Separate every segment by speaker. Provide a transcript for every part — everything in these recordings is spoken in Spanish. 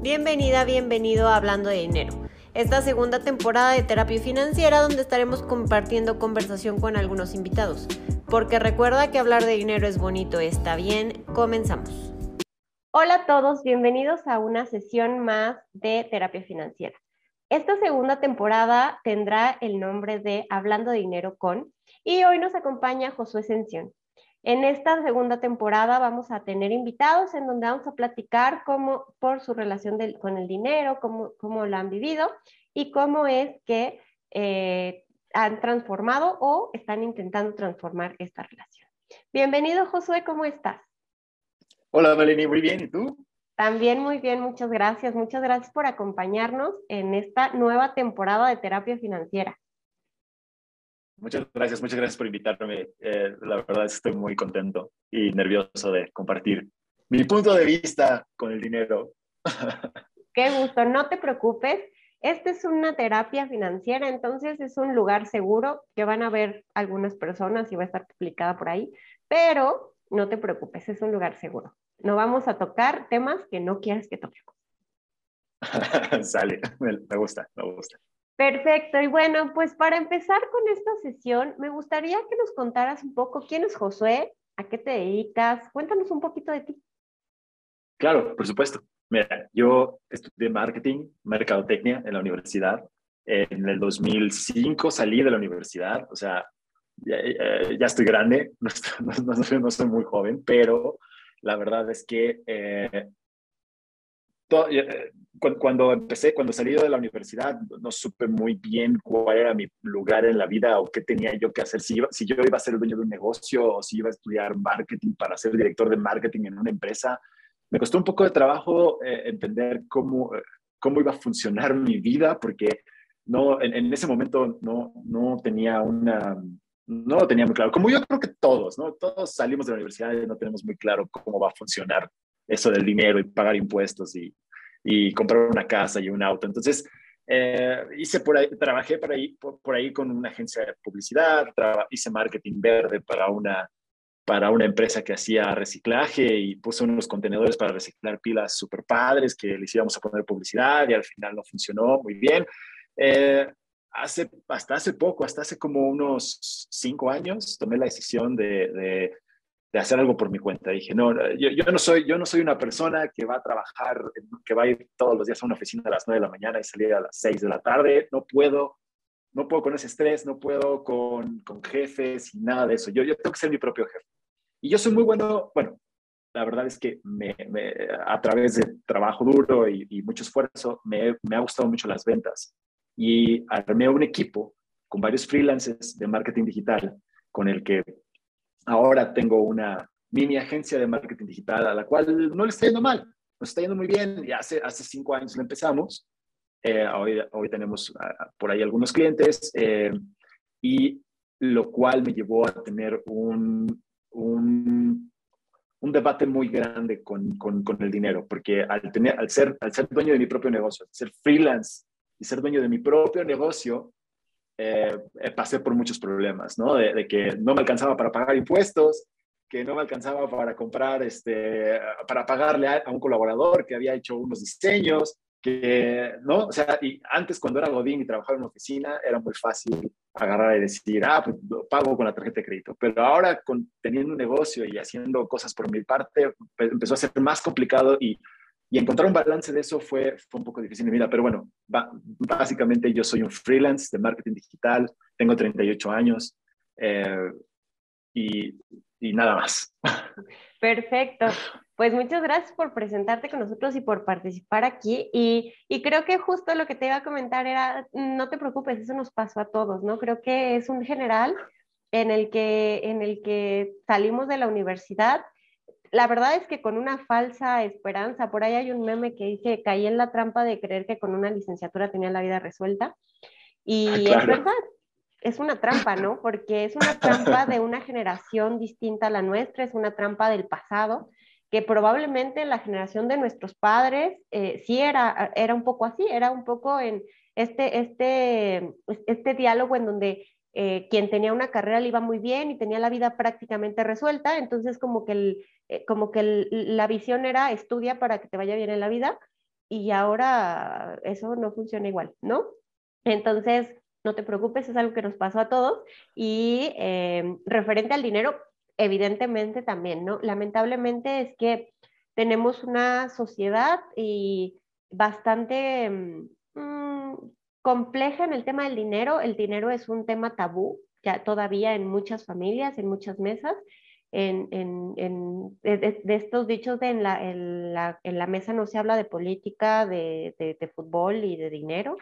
Speaker 1: Bienvenida, bienvenido a Hablando de Dinero. Esta segunda temporada de Terapia Financiera donde estaremos compartiendo conversación con algunos invitados. Porque recuerda que hablar de dinero es bonito, está bien, comenzamos. Hola a todos, bienvenidos a una sesión más de Terapia Financiera. Esta segunda temporada tendrá el nombre de Hablando de Dinero con y hoy nos acompaña Josué Sención. En esta segunda temporada vamos a tener invitados en donde vamos a platicar cómo, por su relación con el dinero, cómo, cómo lo han vivido y cómo es que eh, han transformado o están intentando transformar esta relación. Bienvenido, Josué, ¿cómo estás?
Speaker 2: Hola, Melanie, muy bien, ¿y tú?
Speaker 1: También muy bien, muchas gracias. Muchas gracias por acompañarnos en esta nueva temporada de terapia financiera.
Speaker 2: Muchas gracias, muchas gracias por invitarme. Eh, la verdad es que estoy muy contento y nervioso de compartir mi punto de vista con el dinero.
Speaker 1: Qué gusto, no te preocupes. Esta es una terapia financiera, entonces es un lugar seguro que van a ver algunas personas y va a estar publicada por ahí, pero no te preocupes, es un lugar seguro. No vamos a tocar temas que no quieras que toquemos.
Speaker 2: Sale, me gusta, me gusta.
Speaker 1: Perfecto. Y bueno, pues para empezar con esta sesión, me gustaría que nos contaras un poco quién es Josué, a qué te dedicas. Cuéntanos un poquito de ti.
Speaker 2: Claro, por supuesto. Mira, yo estudié marketing, mercadotecnia en la universidad. En el 2005 salí de la universidad, o sea, ya, estoy grande, no, soy muy joven, pero la verdad es que eh, eh, cuando empecé, cuando salí de la universidad, no supe muy bien cuál era mi lugar en la vida o qué tenía yo que hacer, si, si yo iba a ser dueño de un negocio o si iba a estudiar marketing para ser director de marketing en una empresa. Me costó un poco de trabajo eh, entender cómo, eh, cómo iba a funcionar mi vida, porque no, en, ese momento no, no tenía una, no lo tenía muy claro. Como yo creo que todos, ¿no? Todos salimos de la universidad y no tenemos muy claro cómo va a funcionar eso del dinero y pagar impuestos y, y comprar una casa y un auto. Entonces, eh, hice por ahí, trabajé por ahí, por, ahí con una agencia de publicidad, hice marketing verde para una, para una empresa que hacía reciclaje y puse unos contenedores para reciclar pilas super padres que les íbamos a poner publicidad y al final no funcionó muy bien. Eh, hace, hasta hace poco, hasta hace como unos cinco años, tomé la decisión de de hacer algo por mi cuenta. Dije, no, yo, no soy, yo no soy una persona que va a trabajar, que va a ir todos los días a una oficina a las 9 de la mañana y salir a las 6 de la tarde. No puedo, no puedo con ese estrés, no puedo con, con jefes y nada de eso. Yo, yo tengo que ser mi propio jefe. Y yo soy muy bueno, bueno, la verdad es que me, a través de trabajo duro y, y mucho esfuerzo, me, me, ha gustado mucho las ventas. Y armé un equipo con varios freelancers de marketing digital con el que Ahora tengo una mini agencia de marketing digital a la cual no le está yendo mal, nos está yendo muy bien. Y hace, hace cinco años lo empezamos. Eh, hoy, hoy tenemos por ahí algunos clientes eh, y lo cual me llevó a tener un, un, un debate muy grande con, con, con, el dinero, porque al, tener, al, ser, al ser dueño de mi propio negocio, ser freelance y ser dueño de mi propio negocio, eh, eh, pasé por muchos problemas, ¿no? De, que no me alcanzaba para pagar impuestos, que no me alcanzaba para comprar, este, para pagarle a, un colaborador que había hecho unos diseños, que, ¿no? O sea, y antes cuando era Godín y trabajaba en una oficina, era muy fácil agarrar y decir, ah, pues pago con la tarjeta de crédito. Pero ahora, con, teniendo un negocio y haciendo cosas por mi parte, pues, empezó a ser más complicado y y encontrar un balance de eso fue, fue un poco difícil en mi vida, pero bueno, básicamente yo soy un freelance de marketing digital, tengo 38 años eh, y, y nada más.
Speaker 1: Perfecto. Pues muchas gracias por presentarte con nosotros y por participar aquí. Y, y, creo que justo lo que te iba a comentar era, no te preocupes, eso nos pasó a todos, ¿no? Creo que es un general en el que, en el que salimos de la universidad la verdad es que con una falsa esperanza, por ahí hay un meme que dice, caí en la trampa de creer que con una licenciatura tenía la vida resuelta. Y ah, es verdad, es una trampa, ¿no? Porque es una trampa de una generación distinta a la nuestra, es una trampa del pasado, que probablemente la generación de nuestros padres eh, sí era, era un poco así, era un poco en este, este, este diálogo en donde eh, quien tenía una carrera le iba muy bien y tenía la vida prácticamente resuelta, entonces como que, el, eh, como que la visión era estudia para que te vaya bien en la vida y ahora eso no funciona igual, ¿no? Entonces, no te preocupes, es algo que nos pasó a todos. Y eh, referente al dinero, evidentemente también, ¿no? Lamentablemente es que tenemos una sociedad y bastante mm, compleja en el tema del dinero. El dinero es un tema tabú ya todavía en muchas familias, en muchas mesas. En, de, estos dichos de en la, en, la, mesa no se habla de política, de, de fútbol y de dinero.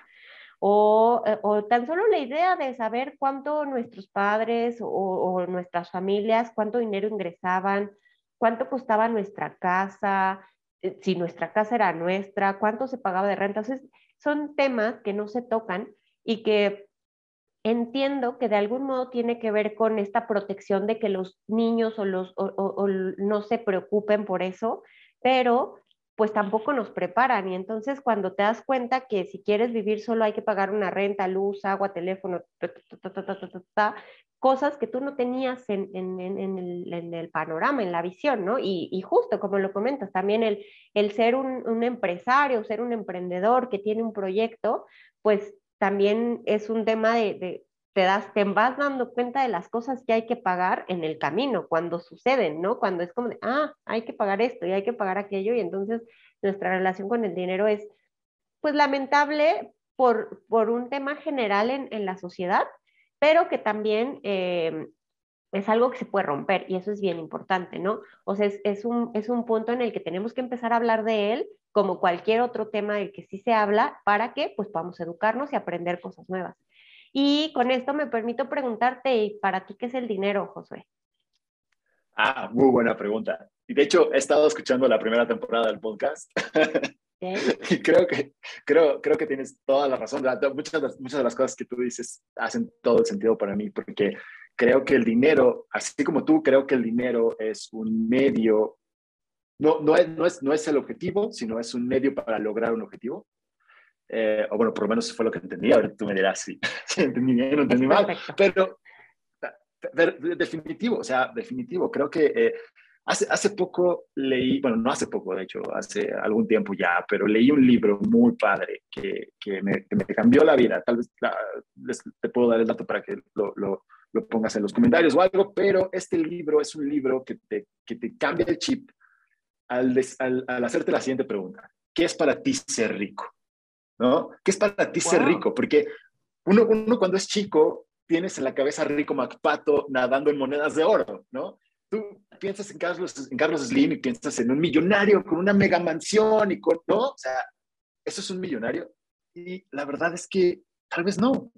Speaker 1: O, eh, o, tan solo la idea de saber cuánto nuestros padres o, o, nuestras familias, cuánto dinero ingresaban, cuánto costaba nuestra casa, eh, si nuestra casa era nuestra, cuánto se pagaba de renta. Entonces, son temas que no se tocan y que entiendo que de algún modo tiene que ver con esta protección de que los niños o los o, no se preocupen por eso, pero pues tampoco nos preparan. Y entonces cuando te das cuenta que si quieres vivir solo hay que pagar una renta, luz, agua, teléfono, cosas que tú no tenías en, en, el, en, el, panorama, en la visión, ¿no? Y, y justo como lo comentas, también el, el ser un, un, empresario, ser un emprendedor que tiene un proyecto, pues también es un tema de, de te, das, te vas dando cuenta de las cosas que hay que pagar en el camino, cuando suceden, ¿no? Cuando es como de, ah, hay que pagar esto y hay que pagar aquello, y entonces nuestra relación con el dinero es, pues, lamentable por, por un tema general en, en la sociedad, pero que también eh, es algo que se puede romper y eso es bien importante, ¿no? O sea, es, un, es un punto en el que tenemos que empezar a hablar de él como cualquier otro tema del que sí se habla para que pues podamos educarnos y aprender cosas nuevas. Y con esto me permito preguntarte, ¿para ti qué es el dinero, Josué?
Speaker 2: Ah, muy buena pregunta. Y de hecho, he estado escuchando la primera temporada del podcast. y creo que, creo, creo que tienes toda la razón. Muchas muchas de las cosas que tú dices hacen todo el sentido para mí, porque creo que el dinero, así como tú, creo que el dinero es un medio, no, no, es, no, es, no es el objetivo, sino es un medio para lograr un objetivo. Eh, o bueno, por lo menos fue lo que entendí, ahora tú me dirás si, entendí bien o entendí mal, pero, definitivo, o sea, definitivo, creo que eh, hace, hace poco leí, bueno, no hace poco, de hecho, hace algún tiempo ya, pero leí un libro muy padre que, que, me, que me, cambió la vida, tal vez les, te puedo dar el dato para que lo, lo, lo, pongas en los comentarios o algo, pero este libro es un libro que te, que te cambia el chip al, al, al hacerte la siguiente pregunta, ¿qué es para ti ser rico? ¿no? ¿Qué es para ti ser rico? Porque uno, uno cuando es chico tienes en la cabeza rico MacPato nadando en monedas de oro, ¿no? Tú piensas en Carlos, en Carlos Slim y piensas en un millonario con una mega mansión y con, ¿no? O sea, eso es un millonario. Y la verdad es que tal vez no.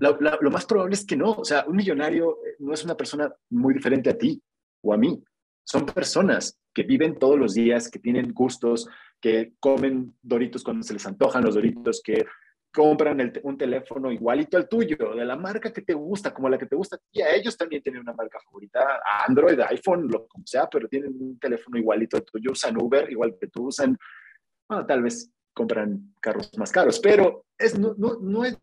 Speaker 2: lo más probable es que no. O sea, un millonario eh, no es una persona muy diferente a ti o a mí. Son personas que viven todos los días, que tienen gustos, que comen doritos cuando se les antojan los doritos, que compran un teléfono igualito al tuyo, de la marca que te gusta, como la que te gusta y a ellos también tienen una marca favorita, Android, iPhone, lo como sea, pero tienen un teléfono igualito al tuyo, usan Uber igual que tú, usan, bueno, tal vez compran carros más caros, pero es, no, no, no es,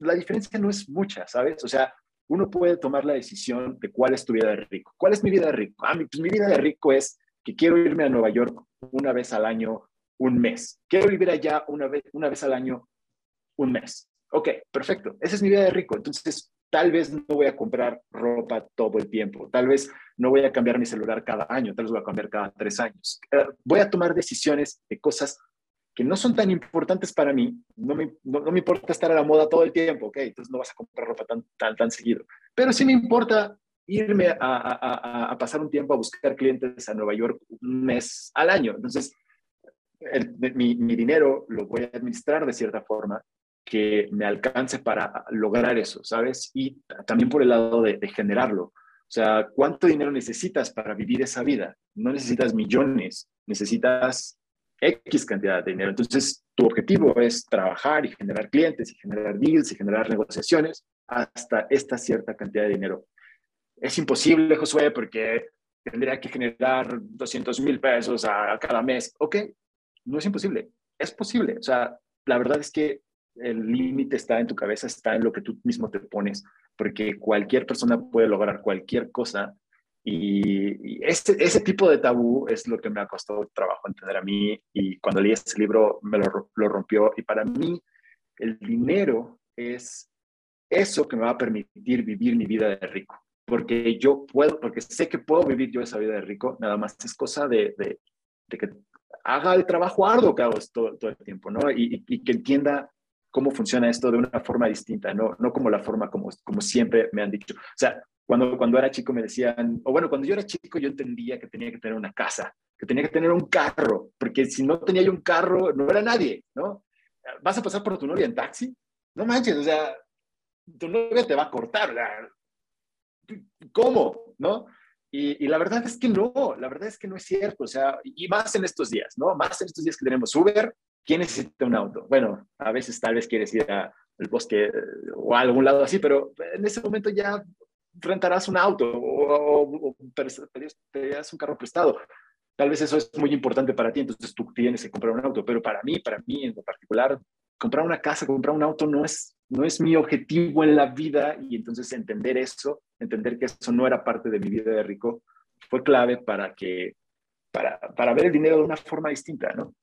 Speaker 2: la diferencia no es mucha, ¿sabes? O sea, uno puede tomar la decisión de cuál es tu vida de rico. ¿Cuál es mi vida de rico? Ah, pues mi vida de rico es que quiero irme a Nueva York una vez al año un mes. Quiero vivir allá una vez, una vez al año, un mes. Ok, perfecto. Esa es mi vida de rico. Entonces, tal vez no voy a comprar ropa todo el tiempo. Tal vez no voy a cambiar mi celular cada año. Tal vez voy a cambiar cada tres años. Eh, voy a tomar decisiones de cosas que no son tan importantes para mí. No me, no, me importa estar a la moda todo el tiempo. Ok, entonces no vas a comprar ropa tan, tan, tan seguido. Pero sí me importa irme a, a, a, pasar un tiempo a buscar clientes a Nueva York un mes al año. Entonces, mi, dinero lo voy a administrar de cierta forma que me alcance para lograr eso, ¿sabes? Y también por el lado de, generarlo. O sea, ¿cuánto dinero necesitas para vivir esa vida? No necesitas millones, necesitas X cantidad de dinero. Entonces, tu objetivo es trabajar y generar clientes y generar deals y generar negociaciones hasta esta cierta cantidad de dinero. Es imposible, Josué, porque tendría que generar 200 mil pesos a cada mes. Ok, no es imposible, es posible. O sea, la verdad es que el límite está en tu cabeza, está en lo que tú mismo te pones, porque cualquier persona puede lograr cualquier cosa Y, ese, ese, tipo de tabú es lo que me ha costado trabajo entender a mí y cuando leí este libro me lo, lo rompió. Y para mí el dinero es eso que me va a permitir vivir mi vida de rico. Porque yo puedo, porque sé que puedo vivir yo esa vida de rico, nada más es cosa de, de, que haga el trabajo arduo que hago todo, todo el tiempo, ¿no? Y, y, que entienda cómo funciona esto de una forma distinta, no, no como la forma como, como siempre me han dicho. O sea, cuando, cuando era chico me decían, o bueno, cuando yo era chico yo entendía que tenía que tener una casa, que tenía que tener un carro, porque si no tenía yo un carro, no era nadie, ¿no? ¿Vas a pasar por tu novia en taxi? No manches, o sea, tu novia te va a cortar, ¿cómo? ¿No? Y, y, la verdad es que no, la verdad es que no es cierto, o sea, y más en estos días, ¿no? Más en estos días que tenemos Uber, ¿quién necesita un auto? Bueno, a veces tal vez quieres ir al bosque eh, o a algún lado así, pero en ese momento ya rentarás un auto o, o, un carro prestado. Tal vez eso es muy importante para ti, entonces tú tienes que comprar un auto, pero para mí, para mí en particular, comprar una casa, comprar un auto no es, no es mi objetivo en la vida y entonces entender eso, entender que eso no era parte de mi vida de rico, fue clave para que, para, para ver el dinero de una forma distinta, ¿no?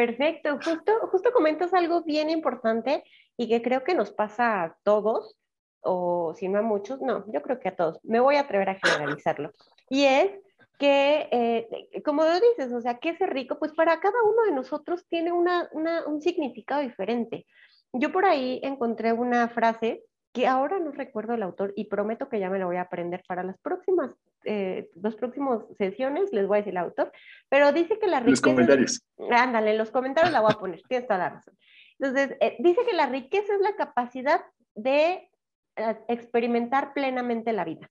Speaker 1: Perfecto, justo, justo comentas algo bien importante y que creo que nos pasa a todos, o si no a muchos, no, yo creo que a todos, me voy a atrever a generalizarlo. Y es que, eh, como lo dices, o sea, ¿qué es rico? Pues para cada uno de nosotros tiene una, un significado diferente. Yo por ahí encontré una frase que ahora no recuerdo el autor y prometo que ya me la voy a aprender para las próximas, eh, los próximos sesiones, les voy a decir el autor, pero dice que la riqueza...
Speaker 2: Los comentarios.
Speaker 1: Ándale, en los comentarios la voy a poner, tienes toda la razón. Entonces, eh, dice que la riqueza es la capacidad de eh, experimentar plenamente la vida,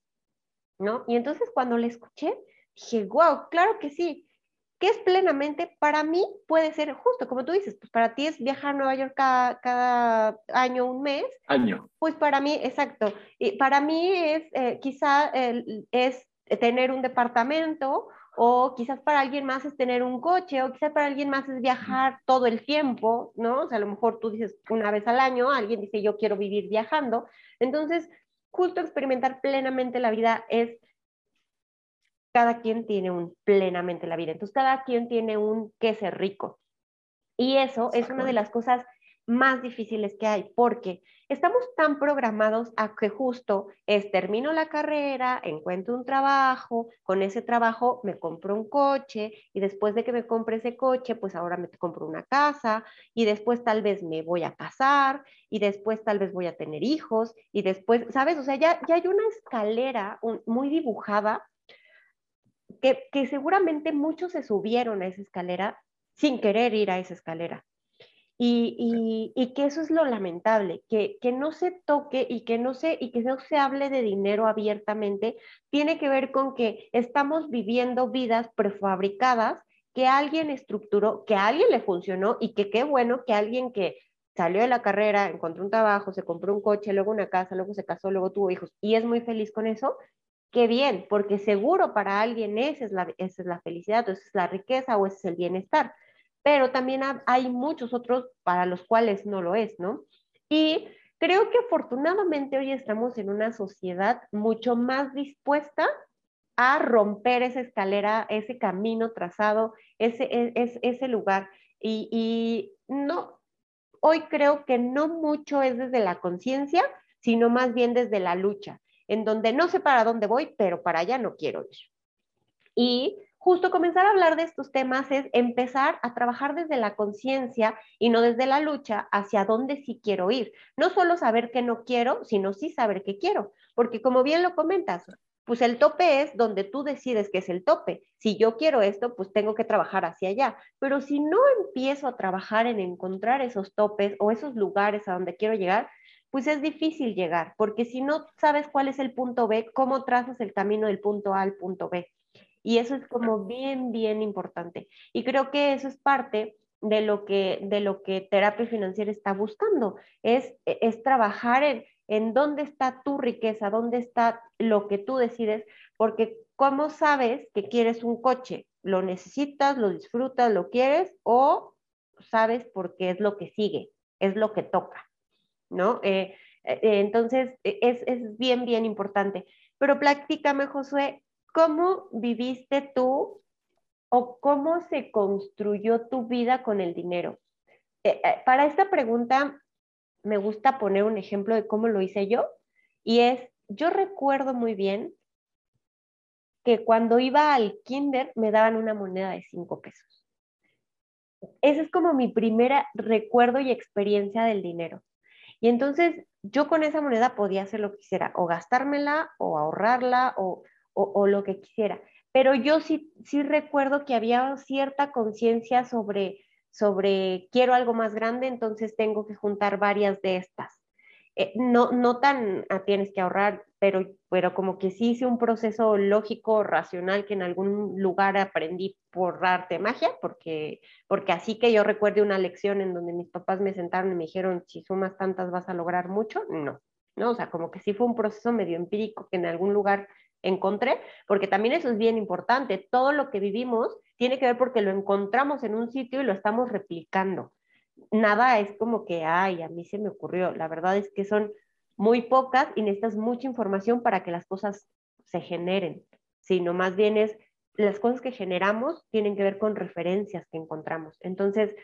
Speaker 1: ¿no? Y entonces cuando le escuché, dije, wow, claro que sí. ¿Qué es plenamente? Para mí puede ser justo, como tú dices, pues para ti es viajar a Nueva York cada, año, un mes.
Speaker 2: Año.
Speaker 1: Pues para mí, exacto. Y para mí es eh, quizá es tener un departamento o quizás para alguien más es tener un coche, o quizás para alguien más es viajar todo el tiempo, ¿no? O sea, a lo mejor tú dices una vez al año, alguien dice yo quiero vivir viajando. Entonces, justo experimentar plenamente la vida es, cada quien tiene un plenamente la vida. Entonces, cada quien tiene un que ser rico. Y eso es una de las cosas más difíciles que hay, porque estamos tan programados a que justo es termino la carrera, encuentro un trabajo, con ese trabajo me compro un coche y después de que me compre ese coche, pues ahora me compro una casa y después tal vez me voy a casar y después tal vez voy a tener hijos y después, ¿sabes? O sea, ya, ya hay una escalera muy dibujada que, que seguramente muchos se subieron a esa escalera sin querer ir a esa escalera. Y, y, que eso es lo lamentable, que, no se toque y que no se, hable de dinero abiertamente, tiene que ver con que estamos viviendo vidas prefabricadas que alguien estructuró, que a alguien le funcionó y que qué bueno que alguien que salió de la carrera, encontró un trabajo, se compró un coche, luego una casa, luego se casó, luego tuvo hijos y es muy feliz con eso, qué bien, porque seguro para alguien esa es la, esa es la felicidad, esa es la riqueza o ese es el bienestar pero también hay muchos otros para los cuales no lo es, ¿no? Y creo que afortunadamente hoy estamos en una sociedad mucho más dispuesta a romper esa escalera, ese camino trazado, ese, e, ese lugar. Y, y no, hoy creo que no mucho es desde la conciencia, sino más bien desde la lucha, en donde no sé para dónde voy, pero para allá no quiero ir. Y justo comenzar a hablar de estos temas es empezar a trabajar desde la conciencia y no desde la lucha hacia dónde sí quiero ir. No solo saber qué no quiero, sino sí saber qué quiero. Porque como bien lo comentas, pues el tope es donde tú decides que es el tope. Si yo quiero esto, pues tengo que trabajar hacia allá. Pero si no empiezo a trabajar en encontrar esos topes o esos lugares a donde quiero llegar, pues es difícil llegar, porque si no sabes cuál es el punto B, ¿cómo trazas el camino del punto A al punto B? Y eso es como bien, bien importante. Y creo que eso es parte de lo que, de lo que terapia financiera está buscando, es, e, es trabajar en, en dónde está tu riqueza, dónde está lo que tú decides, porque ¿cómo sabes que quieres un coche? ¿Lo necesitas, lo disfrutas, lo quieres o sabes porque es lo que sigue, es lo que toca, ¿no? Eh, entonces, e, es, es bien, bien importante. Pero platícame, Josué, ¿cómo viviste tú o cómo se construyó tu vida con el dinero? Eh, eh, para esta pregunta me gusta poner un ejemplo de cómo lo hice yo y es, yo recuerdo muy bien que cuando iba al kinder me daban una moneda de cinco pesos. Ese es como mi primera recuerdo y experiencia del dinero. Y entonces yo con esa moneda podía hacer lo que quisiera, o gastármela, o ahorrarla, o, o, lo que quisiera. Pero yo sí, sí recuerdo que había cierta conciencia sobre, sobre quiero algo más grande, entonces tengo que juntar varias de estas. Eh, no, no tan ah, tienes que ahorrar, pero, pero como que sí hice un proceso lógico, racional, que en algún lugar aprendí por arte magia, porque, porque así que yo recuerde una lección en donde mis papás me sentaron y me dijeron, si sumas tantas vas a lograr mucho, no, ¿no? O sea, como que sí fue un proceso medio empírico que en algún lugar encontré, porque también eso es bien importante, todo lo que vivimos tiene que ver porque lo encontramos en un sitio y lo estamos replicando nada es como que, ay, a mí se me ocurrió. La verdad es que son muy pocas y necesitas mucha información para que las cosas se generen, sino más bien es las cosas que generamos tienen que ver con referencias que encontramos. Entonces,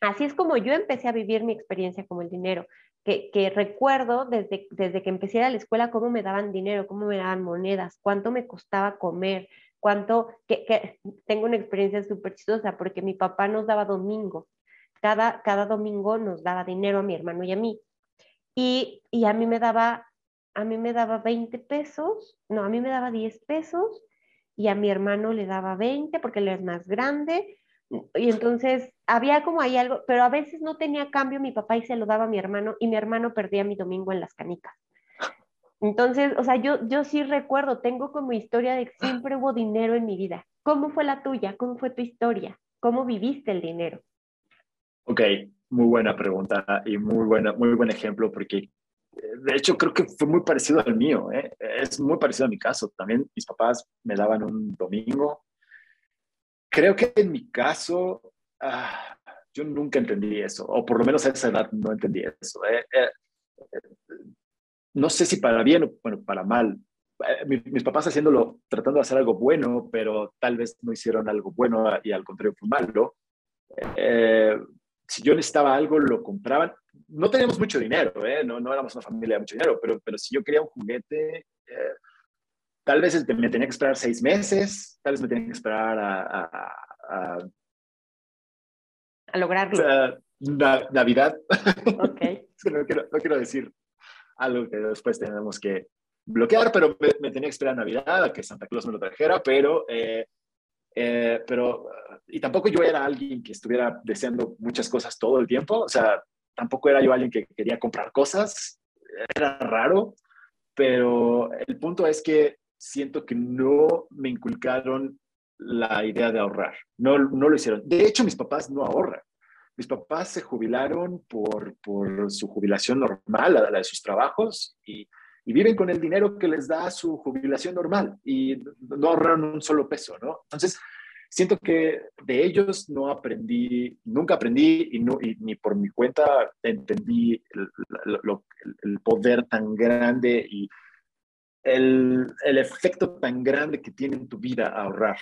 Speaker 1: así es como yo empecé a vivir mi experiencia como el dinero, que, recuerdo desde, desde que empecé a la escuela cómo me daban dinero, cómo me daban monedas, cuánto me costaba comer, cuánto, que, que tengo una experiencia súper chistosa porque mi papá nos daba domingo cada, cada domingo nos daba dinero a mi hermano y a mí. Y, y a mí me daba, a mí me daba 20 pesos, no, a mí me daba 10 pesos y a mi hermano le daba 20 porque él es más grande. Y entonces había como ahí algo, pero a veces no tenía cambio mi papá y se lo daba a mi hermano y mi hermano perdía mi domingo en las canicas. Entonces, o sea, yo, yo sí recuerdo, tengo como historia de que siempre hubo dinero en mi vida. ¿Cómo fue la tuya? ¿Cómo fue tu historia? ¿Cómo viviste el dinero?
Speaker 2: Ok, muy buena pregunta y muy, buena, muy buen ejemplo porque eh, de hecho creo que fue muy parecido al mío, ¿eh? es muy parecido a mi caso. También mis papás me daban un domingo. Creo que en mi caso ah, yo nunca entendí eso, o por lo menos a esa edad no entendí eso. ¿eh? no sé si para bien o bueno, para mal. Mis, mis, papás haciéndolo, tratando de hacer algo bueno, pero tal vez no hicieron algo bueno y al contrario fue malo. Eh, si yo necesitaba algo, lo compraban. No teníamos mucho dinero, ¿eh? no, no éramos una familia de mucho dinero, pero, pero si yo quería un juguete, eh, tal vez me tenía que esperar seis meses, tal vez me tenía que esperar a...
Speaker 1: A, a, lograrlo.
Speaker 2: Navidad. Ok. no, quiero, no quiero decir algo que después tenemos que bloquear, pero me, tenía que esperar a Navidad, a que Santa Claus me lo trajera, pero eh, eh, pero, y tampoco yo era alguien que estuviera deseando muchas cosas todo el tiempo, o sea, tampoco era yo alguien que quería comprar cosas, era raro, pero el punto es que siento que no me inculcaron la idea de ahorrar, no, no lo hicieron. De hecho, mis papás no ahorran. Mis papás se jubilaron por, por su jubilación normal, la, la de sus trabajos, y, y viven con el dinero que les da su jubilación normal y no ahorraron un solo peso, ¿no? Entonces, siento que de ellos no aprendí, nunca aprendí y, no, ni por mi cuenta entendí el, el, poder tan grande y el, el, efecto tan grande que tiene en tu vida ahorrar.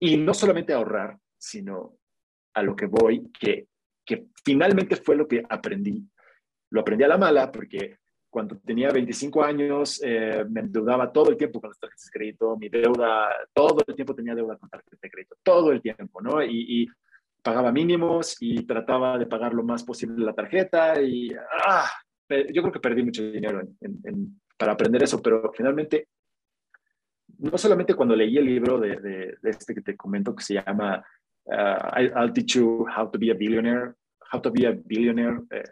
Speaker 2: Y no solamente ahorrar, sino a lo que voy, que, que finalmente fue lo que aprendí. Lo aprendí a la mala porque cuando tenía 25 años eh, me endeudaba todo el tiempo con las tarjetas de crédito, mi deuda, todo el tiempo tenía deuda con tarjetas de crédito, todo el tiempo, ¿no? Y, pagaba mínimos y trataba de pagar lo más posible la tarjeta y ah, yo creo que perdí mucho dinero para aprender eso, pero finalmente, no solamente cuando leí el libro de, de, este que te comento que se llama uh, I'll Teach You How to Be a Billionaire, How to Be a Billionaire, eh,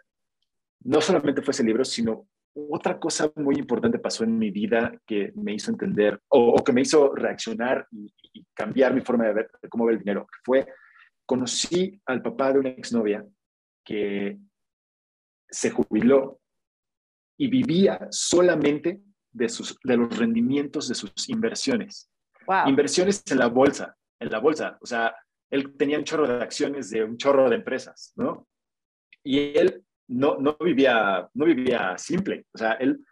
Speaker 2: no solamente fue ese libro, sino otra cosa muy importante pasó en mi vida que me hizo entender o, que me hizo reaccionar y, cambiar mi forma de ver de cómo ver el dinero. Fue, conocí al papá de una exnovia que se jubiló y vivía solamente de, sus, de los rendimientos de sus inversiones. Inversiones en la bolsa, en la bolsa. O sea, él tenía un chorro de acciones de un chorro de empresas, ¿no? Y él no, no, vivía, no vivía simple. O sea, él,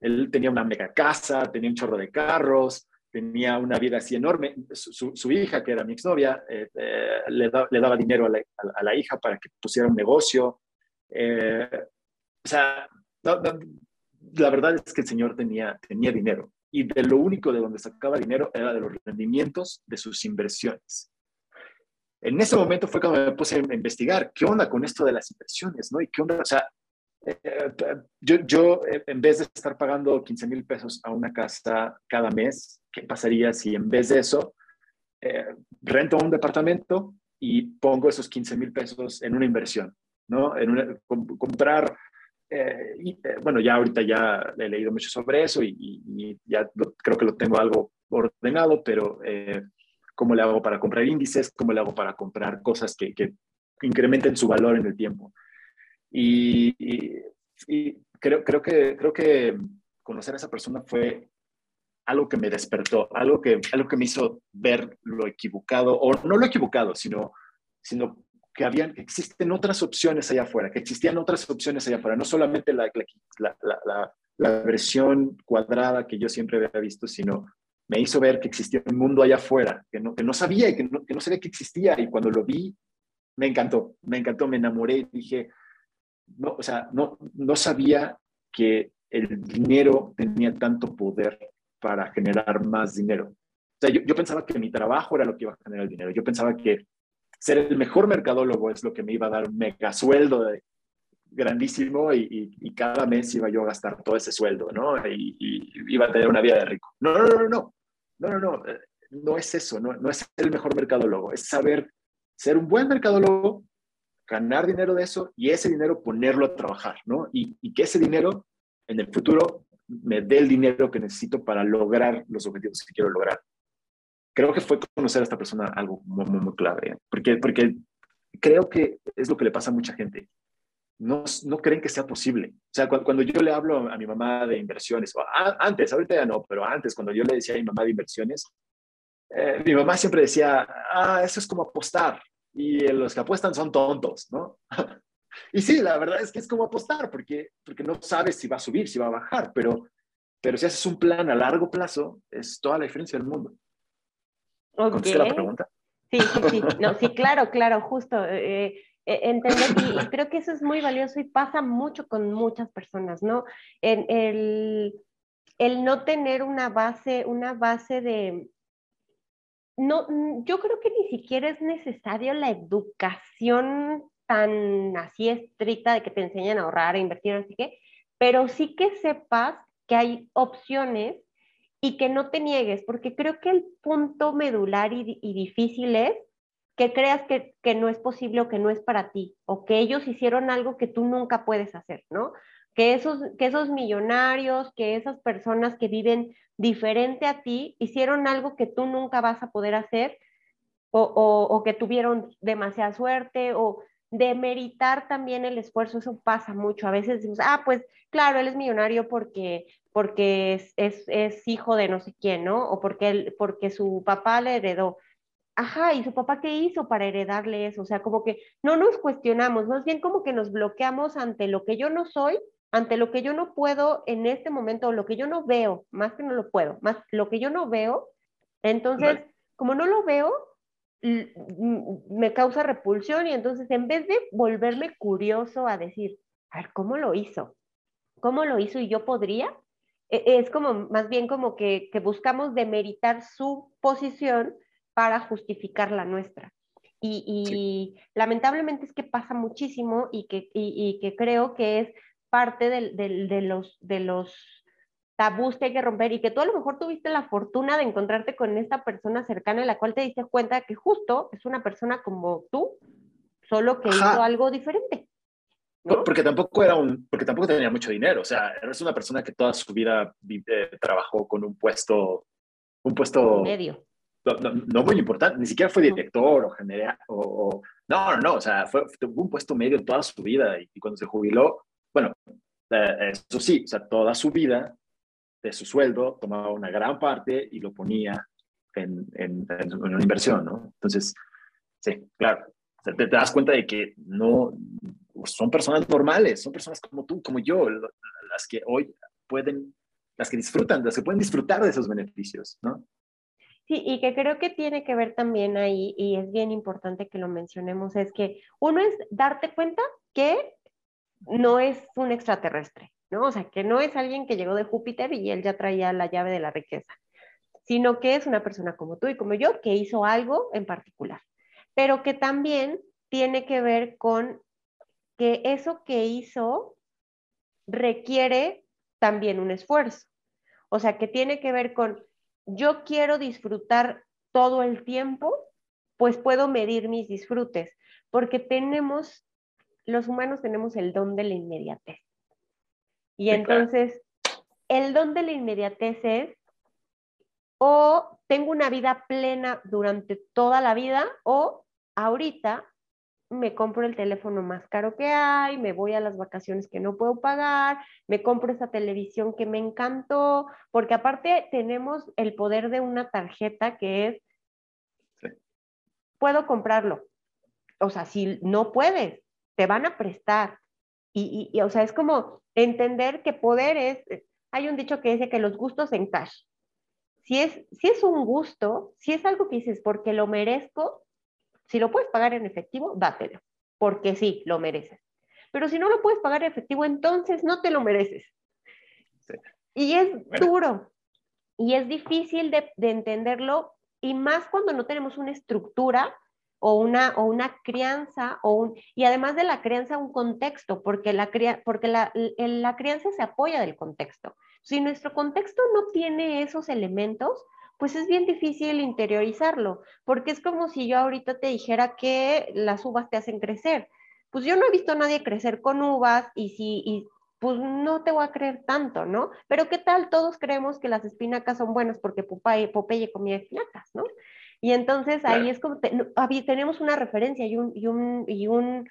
Speaker 2: él tenía una mega casa, tenía un chorro de carros, tenía una vida así enorme. Su, hija, que era mi exnovia, eh, eh, le, le, daba dinero a la, a la, hija para que pusiera un negocio. Eh, o sea, la verdad es que el señor tenía, tenía dinero y de lo único de donde sacaba dinero era de los rendimientos de sus inversiones. En ese momento fue cuando me puse a investigar qué onda con esto de las inversiones, ¿no? Y qué onda, o sea, yo, yo, en vez de estar pagando 15 mil pesos a una casa cada mes, ¿qué pasaría si en vez de eso eh, rento un departamento y pongo esos 15 mil pesos en una inversión? ¿no? En comprar, eh, y, eh, bueno, ya ahorita ya he leído mucho sobre eso y, ya creo que lo tengo algo ordenado, pero ¿cómo le hago para comprar índices? ¿Cómo le hago para comprar cosas que, que incrementen su valor en el tiempo? Y, creo, creo, que, creo que conocer a esa persona fue algo que me despertó, algo que, algo que me hizo ver lo equivocado, o no lo equivocado, sino, sino que habían, existen otras opciones allá afuera, que existían otras opciones allá afuera, no solamente la, la, la, la, versión cuadrada que yo siempre había visto, sino me hizo ver que existía un mundo allá afuera, que no, que no sabía y que no, que no sabía que existía, y cuando lo vi, me encantó, me encantó, me enamoré y dije, no, o sea, no, no sabía que el dinero tenía tanto poder para generar más dinero. O sea, yo, pensaba que mi trabajo era lo que iba a generar el dinero. Yo pensaba que ser el mejor mercadólogo es lo que me iba a dar un mega sueldo grandísimo y, cada mes iba yo a gastar todo ese sueldo, ¿no? Y, iba a tener una vida de rico. No, no, no, no, no, no, no, es eso, no, no es ser el mejor mercadólogo, es saber ser un buen mercadólogo ganar dinero de eso y ese dinero ponerlo a trabajar, ¿no? Y, que ese dinero en el futuro me dé el dinero que necesito para lograr los objetivos que quiero lograr. Creo que fue conocer a esta persona algo muy, muy, clave, ¿eh? porque, porque creo que es lo que le pasa a mucha gente. No, no creen que sea posible. O sea, cuando, yo le hablo a mi mamá de inversiones, o antes, ahorita ya no, pero antes, cuando yo le decía a mi mamá de inversiones, eh, mi mamá siempre decía, ah, eso es como apostar, y los que apuestan son tontos, ¿no? y sí, la verdad es que es como apostar, porque, porque no sabes si va a subir, si va a bajar, pero, pero si haces un plan a largo plazo, es toda la diferencia del mundo.
Speaker 1: Okay. la pregunta? Sí, sí, sí. No, sí, claro, claro, justo. Eh, eh, eh entender y creo que eso es muy valioso y pasa mucho con muchas personas, ¿no? En el, el no tener una base, una base de, no, yo creo que ni siquiera es necesario la educación tan así estricta de que te enseñan a ahorrar, a invertir, así que, pero sí que sepas que hay opciones y que no te niegues, porque creo que el punto medular y, difícil es que creas que, que, no es posible o que no es para ti, o que ellos hicieron algo que tú nunca puedes hacer, ¿no? Que esos, que esos millonarios, que esas personas que viven diferente a ti, hicieron algo que tú nunca vas a poder hacer o, que tuvieron demasiada suerte o demeritar también el esfuerzo, eso pasa mucho. A veces decimos, ah, pues claro, él es millonario porque, porque es, es, hijo de no sé quién, ¿no? O porque, él, porque su papá le heredó. Ajá, ¿y su papá qué hizo para heredarle eso? O sea, como que no nos cuestionamos, más bien como que nos bloqueamos ante lo que yo no soy ante lo que yo no puedo en este momento, o lo que yo no veo, más que no lo puedo, más lo que yo no veo, entonces, como no lo veo, me causa repulsión y entonces en vez de volverme curioso a decir, a ver, ¿cómo lo hizo? ¿Cómo lo hizo y yo podría? E, es como más bien como que, que buscamos demeritar su posición para justificar la nuestra. Y, y lamentablemente es que pasa muchísimo y que, y, y que creo que es parte de, los, de los tabús que hay que romper y que tú a lo mejor tuviste la fortuna de encontrarte con esta persona cercana en la cual te diste cuenta que justo es una persona como tú, solo que hizo algo diferente.
Speaker 2: Porque tampoco era un, porque tampoco tenía mucho dinero, o sea, eres una persona que toda su vida eh, trabajó con un puesto, un puesto
Speaker 1: medio.
Speaker 2: No, muy importante, ni siquiera fue director o general, o, no, no, no, o sea, fue, tuvo un puesto medio toda su vida y cuando se jubiló, bueno, eh, eso sí, o sea, toda su vida de su sueldo tomaba una gran parte y lo ponía en, en, una inversión, ¿no? Entonces, sí, claro, te, das cuenta de que no son personas normales, son personas como tú, como yo, las que hoy pueden, las que disfrutan, las que pueden disfrutar de esos beneficios, ¿no?
Speaker 1: Sí, y que creo que tiene que ver también ahí, y es bien importante que lo mencionemos, es que uno es darte cuenta que no es un extraterrestre, ¿no? O sea, que no es alguien que llegó de Júpiter y él ya traía la llave de la riqueza, sino que es una persona como tú y como yo que hizo algo en particular, pero que también tiene que ver con que eso que hizo requiere también un esfuerzo. O sea, que tiene que ver con yo quiero disfrutar todo el tiempo, pues puedo medir mis disfrutes, porque tenemos, los humanos tenemos el don de la inmediatez. Y entonces, el don de la inmediatez es, o tengo una vida plena durante toda la vida, o ahorita me compro el teléfono más caro que hay, me voy a las vacaciones que no puedo pagar, me compro esa televisión que me encantó, porque aparte tenemos el poder de una tarjeta que es, puedo comprarlo. O sea, si no puedes, te van a prestar. Y, y, o sea, es como entender que poder es, hay un dicho que dice que los gustos en cash. Si es, si es un gusto, si es algo que dices porque lo merezco, si lo puedes pagar en efectivo, dátelo, porque sí, lo mereces. Pero si no lo puedes pagar en efectivo, entonces no te lo mereces. Y es duro y es difícil de, entenderlo y más cuando no tenemos una estructura o una, o una crianza, o un, y además de la crianza, un contexto, porque, la, porque la, la crianza se apoya del contexto. Si nuestro contexto no tiene esos elementos, pues es bien difícil interiorizarlo, porque es como si yo ahorita te dijera que las uvas te hacen crecer. Pues yo no he visto a nadie crecer con uvas y si, y pues no te voy a creer tanto, ¿no? Pero ¿qué tal? Todos creemos que las espinacas son buenas porque Popeye, Popeye comía espinacas, ¿no? Y entonces ahí es como, tenemos una referencia y un, y, un, y un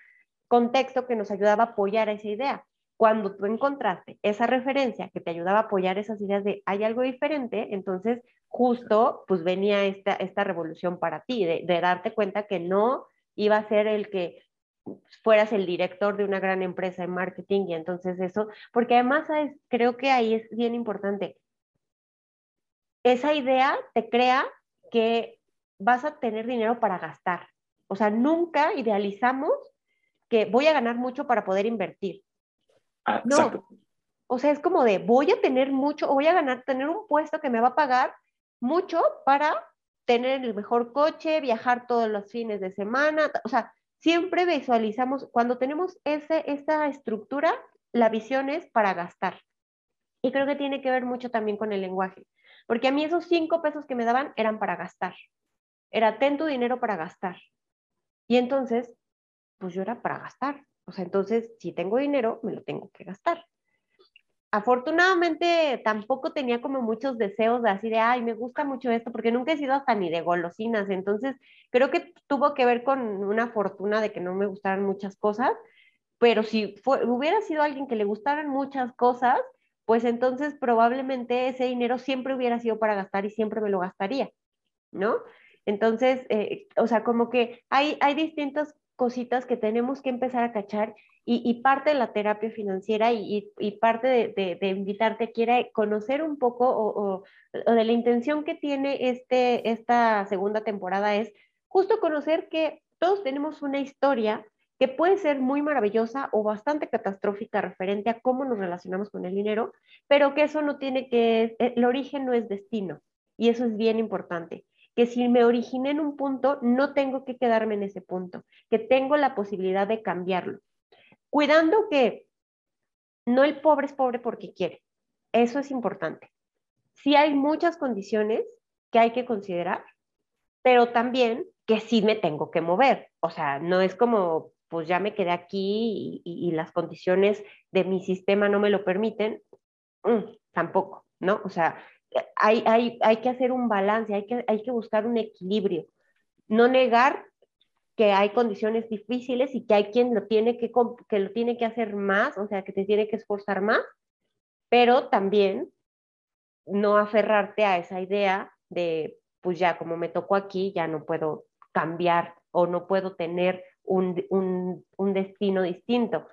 Speaker 1: contexto que nos ayudaba a apoyar esa idea cuando tú encontraste esa referencia que te ayudaba a apoyar esas ideas de hay algo diferente, entonces justo pues venía esta, esta revolución para ti, de, darte cuenta que no iba a ser el que fueras el director de una gran empresa de marketing y entonces eso, porque además creo que ahí es bien importante. Esa idea te crea que vas a tener dinero para gastar. O sea, nunca idealizamos que voy a ganar mucho para poder invertir.
Speaker 2: Ah, no.
Speaker 1: O sea, es como de voy a tener mucho, voy a ganar, tener un puesto que me va a pagar mucho para tener el mejor coche, viajar todos los fines de semana, o sea, siempre visualizamos, cuando tenemos ese, esa estructura, la visión es para gastar. Y creo que tiene que ver mucho también con el lenguaje, porque a mí esos cinco pesos que me daban eran para gastar. Era ten tu dinero para gastar. Y entonces, pues yo era para gastar. O sea, entonces, si tengo dinero, me lo tengo que gastar afortunadamente tampoco tenía como muchos deseos de así de, ay, me gusta mucho esto, porque nunca he sido hasta ni de golosinas, entonces creo que tuvo que ver con una fortuna de que no me gustaran muchas cosas, pero si hubiera sido alguien que le gustaran muchas cosas, pues entonces probablemente ese dinero siempre hubiera sido para gastar y siempre me lo gastaría, ¿no? Entonces, eh, o sea, como que hay, hay distintas cositas que tenemos que empezar a cachar y, parte de la terapia financiera y, parte de, de, invitarte quiere conocer un poco o, de la intención que tiene este, esta segunda temporada es justo conocer que todos tenemos una historia que puede ser muy maravillosa o bastante catastrófica referente a cómo nos relacionamos con el dinero, pero que eso no tiene que, el origen no es destino y eso es bien importante que si me originé en un punto, no tengo que quedarme en ese punto, que tengo la posibilidad de cambiarlo. Cuidando que no el pobre es pobre porque quiere. Eso es importante. Sí hay muchas condiciones que hay que considerar, pero también que sí me tengo que mover. O sea, no es como, pues ya me quedé aquí y, las condiciones de mi sistema no me lo permiten. Mm, tampoco, ¿no? O sea, hay, hay, hay que hacer un balance, hay que, hay que buscar un equilibrio. No negar que hay condiciones difíciles y que hay quien lo tiene que, que lo tiene que hacer más, o sea, que te tiene que esforzar más, pero también no aferrarte a esa idea de, pues ya como me tocó aquí, ya no puedo cambiar o no puedo tener un, un, un destino distinto.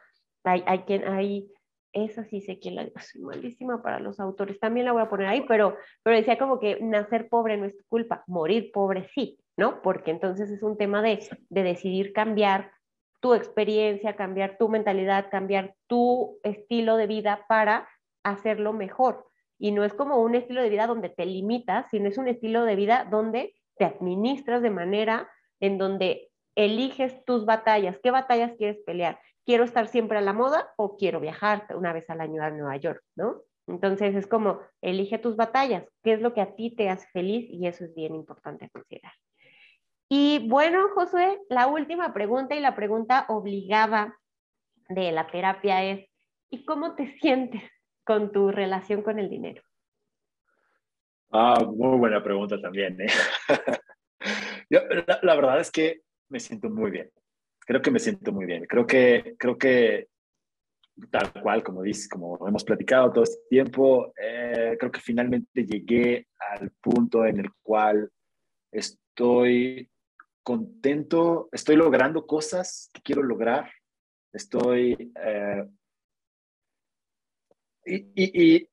Speaker 1: Hay, hay, quien, hay esa sí sé que la soy malísima para los autores, también la voy a poner ahí, pero, pero decía como que nacer pobre no es tu culpa, morir pobre sí, ¿no? Porque entonces es un tema de, de decidir cambiar tu experiencia, cambiar tu mentalidad, cambiar tu estilo de vida para hacerlo mejor. Y no es como un estilo de vida donde te limitas, sino es un estilo de vida donde te administras de manera en donde eliges tus batallas. ¿Qué batallas quieres pelear? ¿Quiero estar siempre a la moda o quiero viajar una vez al año a Nueva York? ¿no? Entonces es como, elige tus batallas, qué es lo que a ti te hace feliz y eso es bien importante considerar. Y bueno, Josué, la última pregunta y la pregunta obligada de la terapia es, ¿y cómo te sientes con tu relación con el dinero?
Speaker 2: Ah, muy buena pregunta también. ¿eh? la, verdad es que me siento muy bien. Creo que me siento muy bien. Creo que, creo que tal cual, como dices, como hemos platicado todo este tiempo, eh, creo que finalmente llegué al punto en el cual estoy contento, estoy logrando cosas que quiero lograr, estoy... Eh, y, y,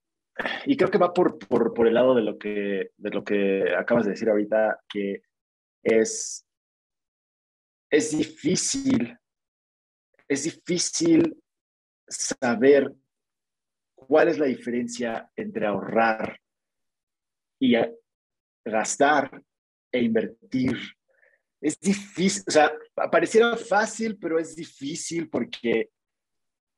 Speaker 2: y, creo que va por, por, por, el lado de lo, que, de lo que acabas de decir ahorita, que es, es difícil, es difícil saber cuál es la diferencia entre ahorrar y gastar e invertir es difícil, o sea, pareciera fácil, pero es difícil porque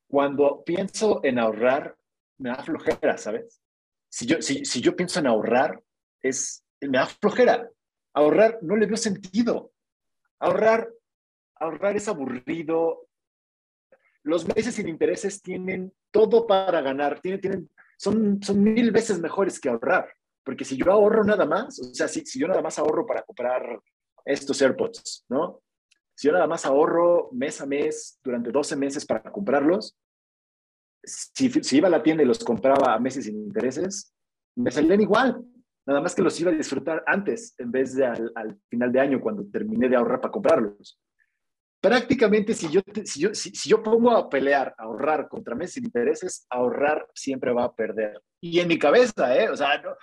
Speaker 2: cuando pienso en ahorrar, me da flojera, ¿sabes? Si yo, si, si yo pienso en ahorrar, es, me da flojera. Ahorrar no le veo sentido. Ahorrar, ahorrar es aburrido. Los meses sin intereses tienen todo para ganar, tienen, tienen, son, son mil veces mejores que ahorrar. Porque si yo ahorro nada más, o sea, si, si yo nada más ahorro para comprar estos AirPods, ¿no? Si yo nada más ahorro mes a mes durante 12 meses para comprarlos, si, iba a la tienda y los compraba a meses sin intereses, me salían igual. Nada más que los iba a disfrutar antes en vez de al, final de año cuando terminé de ahorrar para comprarlos. Prácticamente si yo, si yo, si, yo pongo a pelear, a ahorrar contra meses sin intereses, ahorrar siempre va a perder. Y en mi cabeza, ¿eh? O sea, no,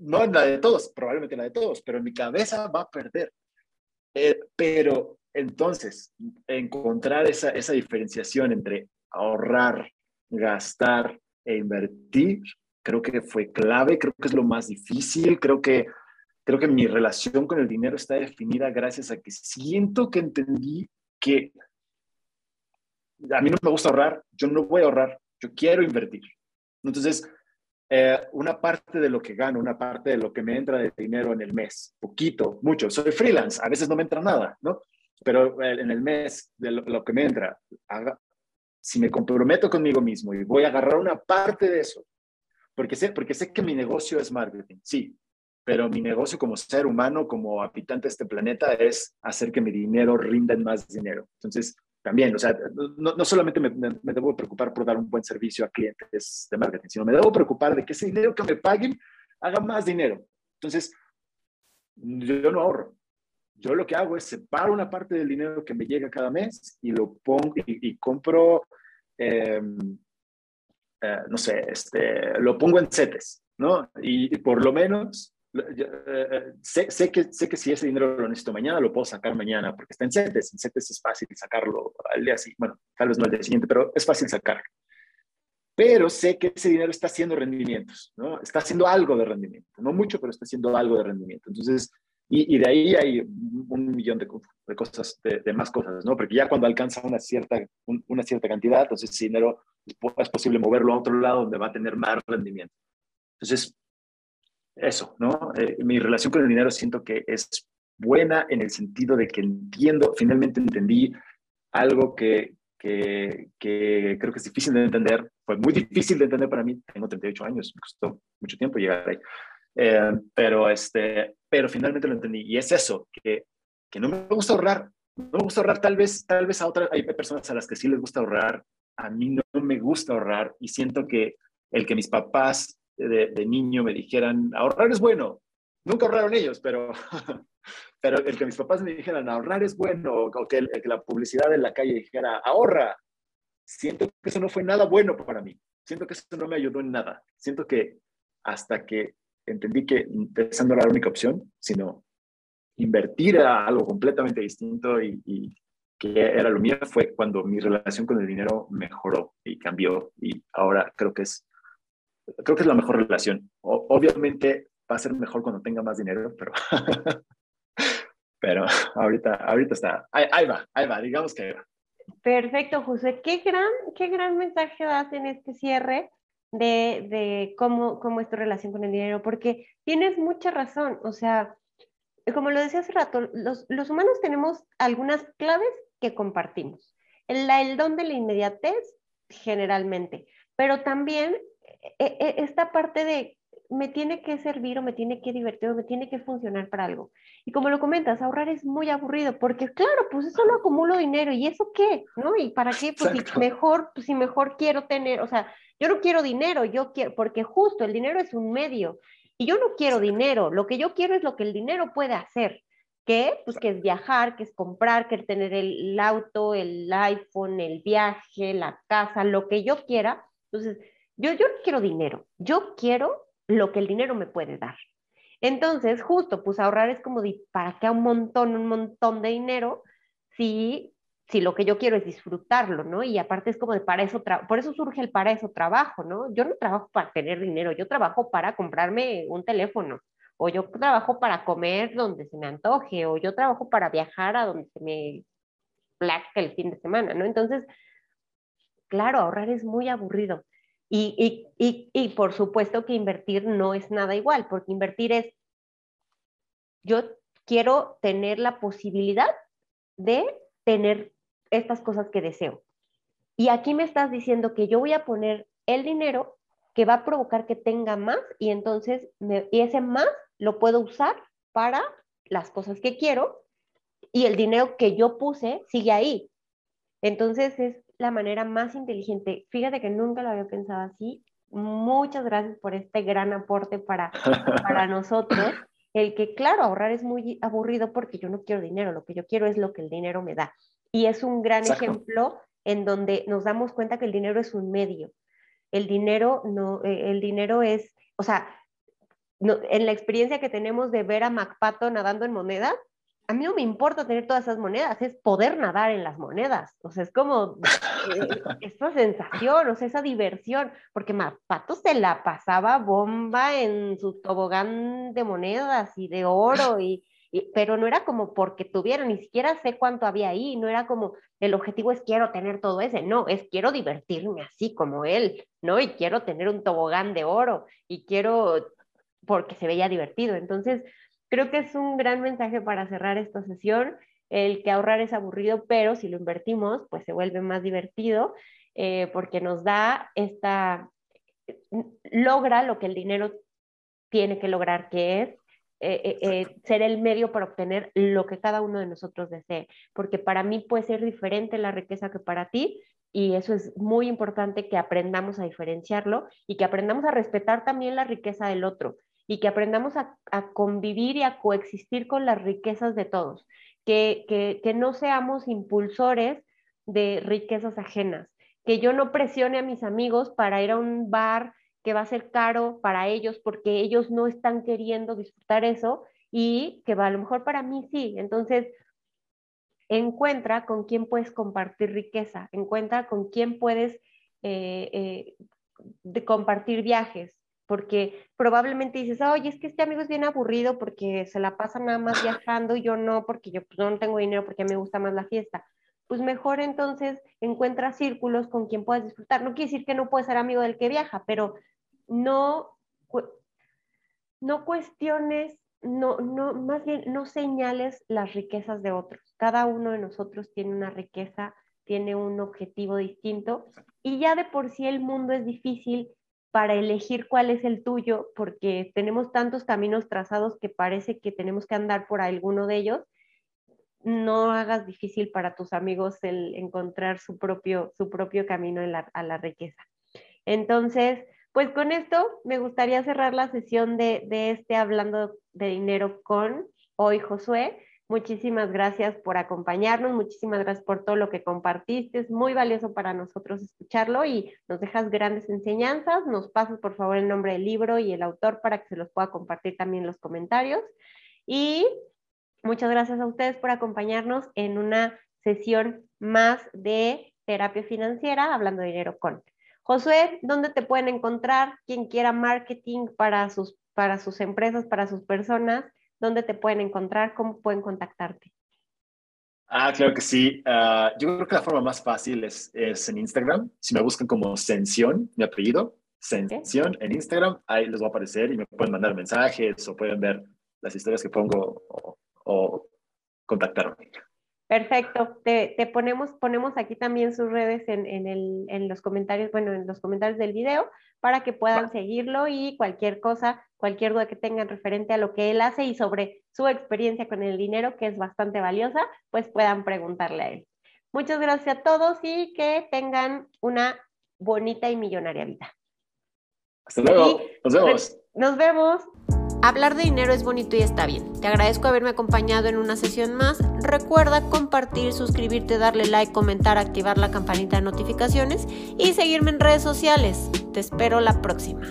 Speaker 2: no en la de todos, probablemente en la de todos, pero en mi cabeza va a perder. Eh, pero entonces, encontrar esa, esa diferenciación entre ahorrar, gastar e invertir, creo que fue clave, creo que es lo más difícil, creo que, creo que mi relación con el dinero está definida gracias a que siento que entendí que a mí no me gusta ahorrar, yo no voy a ahorrar, yo quiero invertir. Entonces, eh, una parte de lo que gano, una parte de lo que me entra de dinero en el mes, poquito, mucho. Soy freelance, a veces no me entra nada, ¿no? Pero eh, en el mes de lo, que me entra, si me comprometo conmigo mismo y voy a agarrar una parte de eso, porque sé, porque sé que mi negocio es marketing, sí, pero mi negocio como ser humano, como habitante de este planeta, es hacer que mi dinero rinda en más dinero. Entonces, también, o sea, no, no solamente me, me, debo preocupar por dar un buen servicio a clientes de marketing, sino me debo preocupar de que ese dinero que me paguen haga más dinero. Entonces, yo no ahorro. Yo lo que hago es separo una parte del dinero que me llega cada mes y lo pongo y, compro, em, eh, no sé, este, lo pongo en CETES, ¿no? y por lo menos eh, sé, sé, que, sé que si ese dinero lo necesito mañana, lo puedo sacar mañana, porque está en CETES. En CETES es fácil sacarlo al día siguiente, bueno, tal vez no al día siguiente, pero es fácil sacar. Pero sé que ese dinero está haciendo rendimientos, ¿no? Está haciendo algo de rendimiento, no mucho, pero está haciendo algo de rendimiento. Entonces, y, y de ahí hay un, millón de, de cosas, de, más cosas, ¿no? Porque ya cuando alcanza una cierta, una cierta cantidad, entonces ese dinero es posible moverlo a otro lado donde va a tener más rendimiento. Entonces, eso, ¿no? Eh, mi relación con el dinero siento que es buena en el sentido de que entiendo, finalmente entendí algo que, que, creo que es difícil de entender, fue muy difícil de entender para mí, tengo 38 años, me costó mucho tiempo llegar ahí, eh, pero, este, pero finalmente lo entendí y es eso, que, que no me gusta ahorrar, no me gusta ahorrar, tal vez, tal vez a otras, hay personas a las que sí les gusta ahorrar, a mí no me gusta ahorrar y siento que el que mis papás de, niño me dijeran, ahorrar es bueno. Nunca ahorraron ellos, pero, pero el que mis papás me dijeran, ahorrar es bueno, o que, la publicidad en la calle dijera, ahorra, siento que eso no fue nada bueno para mí. Siento que eso no me ayudó en nada. Siento que hasta que entendí que no era la única opción, sino invertir a algo completamente distinto y, y, que era lo mío, fue cuando mi relación con el dinero mejoró y cambió. Y ahora creo que es, creo que es la mejor relación. obviamente va a ser mejor cuando tenga más dinero, pero, pero ahorita, ahorita está. Ahí, va, ahí va, digamos que ahí va.
Speaker 1: Perfecto, José. Qué gran, qué gran mensaje das en este cierre de, de cómo, cómo es tu relación con el dinero, porque tienes mucha razón. O sea, como lo decía hace rato, los, los humanos tenemos algunas claves que compartimos. El, el don de la inmediatez, generalmente, pero también esta parte de me tiene que servir o me tiene que divertir o me tiene que funcionar para algo. Y como lo comentas, ahorrar es muy aburrido porque claro, pues eso no acumulo dinero y eso qué, ¿no? Y para qué, pues si mejor, pues si mejor quiero tener, o sea, yo no quiero dinero, yo quiero, porque justo el dinero es un medio y yo no quiero dinero, lo que yo quiero es lo que el dinero puede hacer. ¿Qué? Pues que es viajar, que es comprar, que es tener el auto, el iPhone, el viaje, la casa, lo que yo quiera. Entonces, yo, yo no quiero dinero, yo quiero lo que el dinero me puede dar. Entonces, justo, pues ahorrar es como de, ¿para qué un montón, un montón de dinero si, si lo que yo quiero es disfrutarlo, ¿no? Y aparte es como de, para eso, por eso surge el para eso trabajo, ¿no? Yo no trabajo para tener dinero, yo trabajo para comprarme un teléfono, o yo trabajo para comer donde se me antoje, o yo trabajo para viajar a donde se me plazca el fin de semana, ¿no? Entonces, claro, ahorrar es muy aburrido. Y, y, y, por supuesto que invertir no es nada igual, porque invertir es, yo quiero tener la posibilidad de tener estas cosas que deseo. Y aquí me estás diciendo que yo voy a poner el dinero que va a provocar que tenga más y entonces y ese más lo puedo usar para las cosas que quiero y el dinero que yo puse sigue ahí. Entonces es la manera más inteligente. Fíjate que nunca lo había pensado así. Muchas gracias por este gran aporte para, para nosotros. El que, claro, ahorrar es muy aburrido porque yo no quiero dinero, lo que yo quiero es lo que el dinero me da. Y es un gran ejemplo en donde nos damos cuenta que el dinero es un medio. El dinero no, eh, el dinero es, o sea, en la experiencia que tenemos de ver a MacPato nadando en moneda, a mí no me importa tener todas esas monedas, es poder nadar en las monedas. O sea, es como eh, esa sensación, o sea, esa diversión, porque Pato se la pasaba bomba en su tobogán de monedas y de oro, y, pero no era como porque tuviera, ni siquiera sé cuánto había ahí, no era como el objetivo es quiero tener todo ese, no, es quiero divertirme así como él, ¿no? Y quiero tener un tobogán de oro, y quiero porque se veía divertido. Entonces, creo que es un gran mensaje para cerrar esta sesión, el que ahorrar es aburrido, pero si lo invertimos, pues se vuelve más divertido eh, porque nos da esta, logra lo que el dinero tiene que lograr, que es eh, eh, ser el medio para obtener lo que cada uno de nosotros desee, porque para mí puede ser diferente la riqueza que para ti y eso es muy importante que aprendamos a diferenciarlo y que aprendamos a respetar también la riqueza del otro y que aprendamos a, convivir y a coexistir con las riquezas de todos, que, que, no seamos impulsores de riquezas ajenas, que yo no presione a mis amigos para ir a un bar que va a ser caro para ellos porque ellos no están queriendo disfrutar eso y que a lo mejor para mí sí. Entonces, encuentra con quién puedes compartir riqueza, encuentra con quién puedes eh, eh, compartir viajes, porque probablemente dices, oye, es que este amigo es bien aburrido porque se la pasa nada más viajando y yo no, porque yo pues, no tengo dinero, porque me gusta más la fiesta. Pues mejor entonces encuentra círculos con quien puedas disfrutar. No quiere decir que no puedes ser amigo del que viaja, pero no, no cuestiones, no, no, más bien no señales las riquezas de otros. Cada uno de nosotros tiene una riqueza, tiene un objetivo distinto y ya de por sí el mundo es difícil para elegir cuál es el tuyo, porque tenemos tantos caminos trazados que parece que tenemos que andar por alguno de ellos, no hagas difícil para tus amigos el encontrar su propio, su propio camino a la riqueza. Entonces, pues con esto me gustaría cerrar la sesión de, de este hablando de dinero con hoy Josué. Muchísimas gracias por acompañarnos, muchísimas gracias por todo lo que compartiste. Es muy valioso para nosotros escucharlo y nos dejas grandes enseñanzas. Nos pasas por favor el nombre del libro y el autor para que se los pueda compartir también en los comentarios. Y muchas gracias a ustedes por acompañarnos en una sesión más de terapia financiera, hablando de dinero con. Josué, ¿dónde te pueden encontrar? Quien quiera marketing para sus, para sus empresas, para sus personas, ¿dónde te pueden encontrar? ¿Cómo pueden contactarte?
Speaker 2: Ah, claro que sí. Ah, yo creo que la forma más fácil es, es, en Instagram. Si me buscan como Sensión, mi apellido, Sensión en Instagram, ahí les va a aparecer y me pueden mandar mensajes o pueden ver las historias que pongo o, o contactarme.
Speaker 1: Perfecto, te, ponemos, ponemos aquí también sus redes en, en, los comentarios, bueno, en los comentarios del video para que puedan seguirlo y cualquier cosa, cualquier duda que tengan referente a lo que él hace y sobre su experiencia con el dinero, que es bastante valiosa, pues puedan preguntarle a él. Muchas gracias a todos y que tengan una bonita y millonaria vida.
Speaker 2: Hasta luego, nos vemos.
Speaker 1: Nos vemos. Hablar de dinero es bonito y está bien. Te agradezco haberme acompañado en una sesión más. Recuerda compartir, suscribirte, darle like, comentar, activar la campanita de notificaciones y seguirme en redes sociales. Te espero la próxima.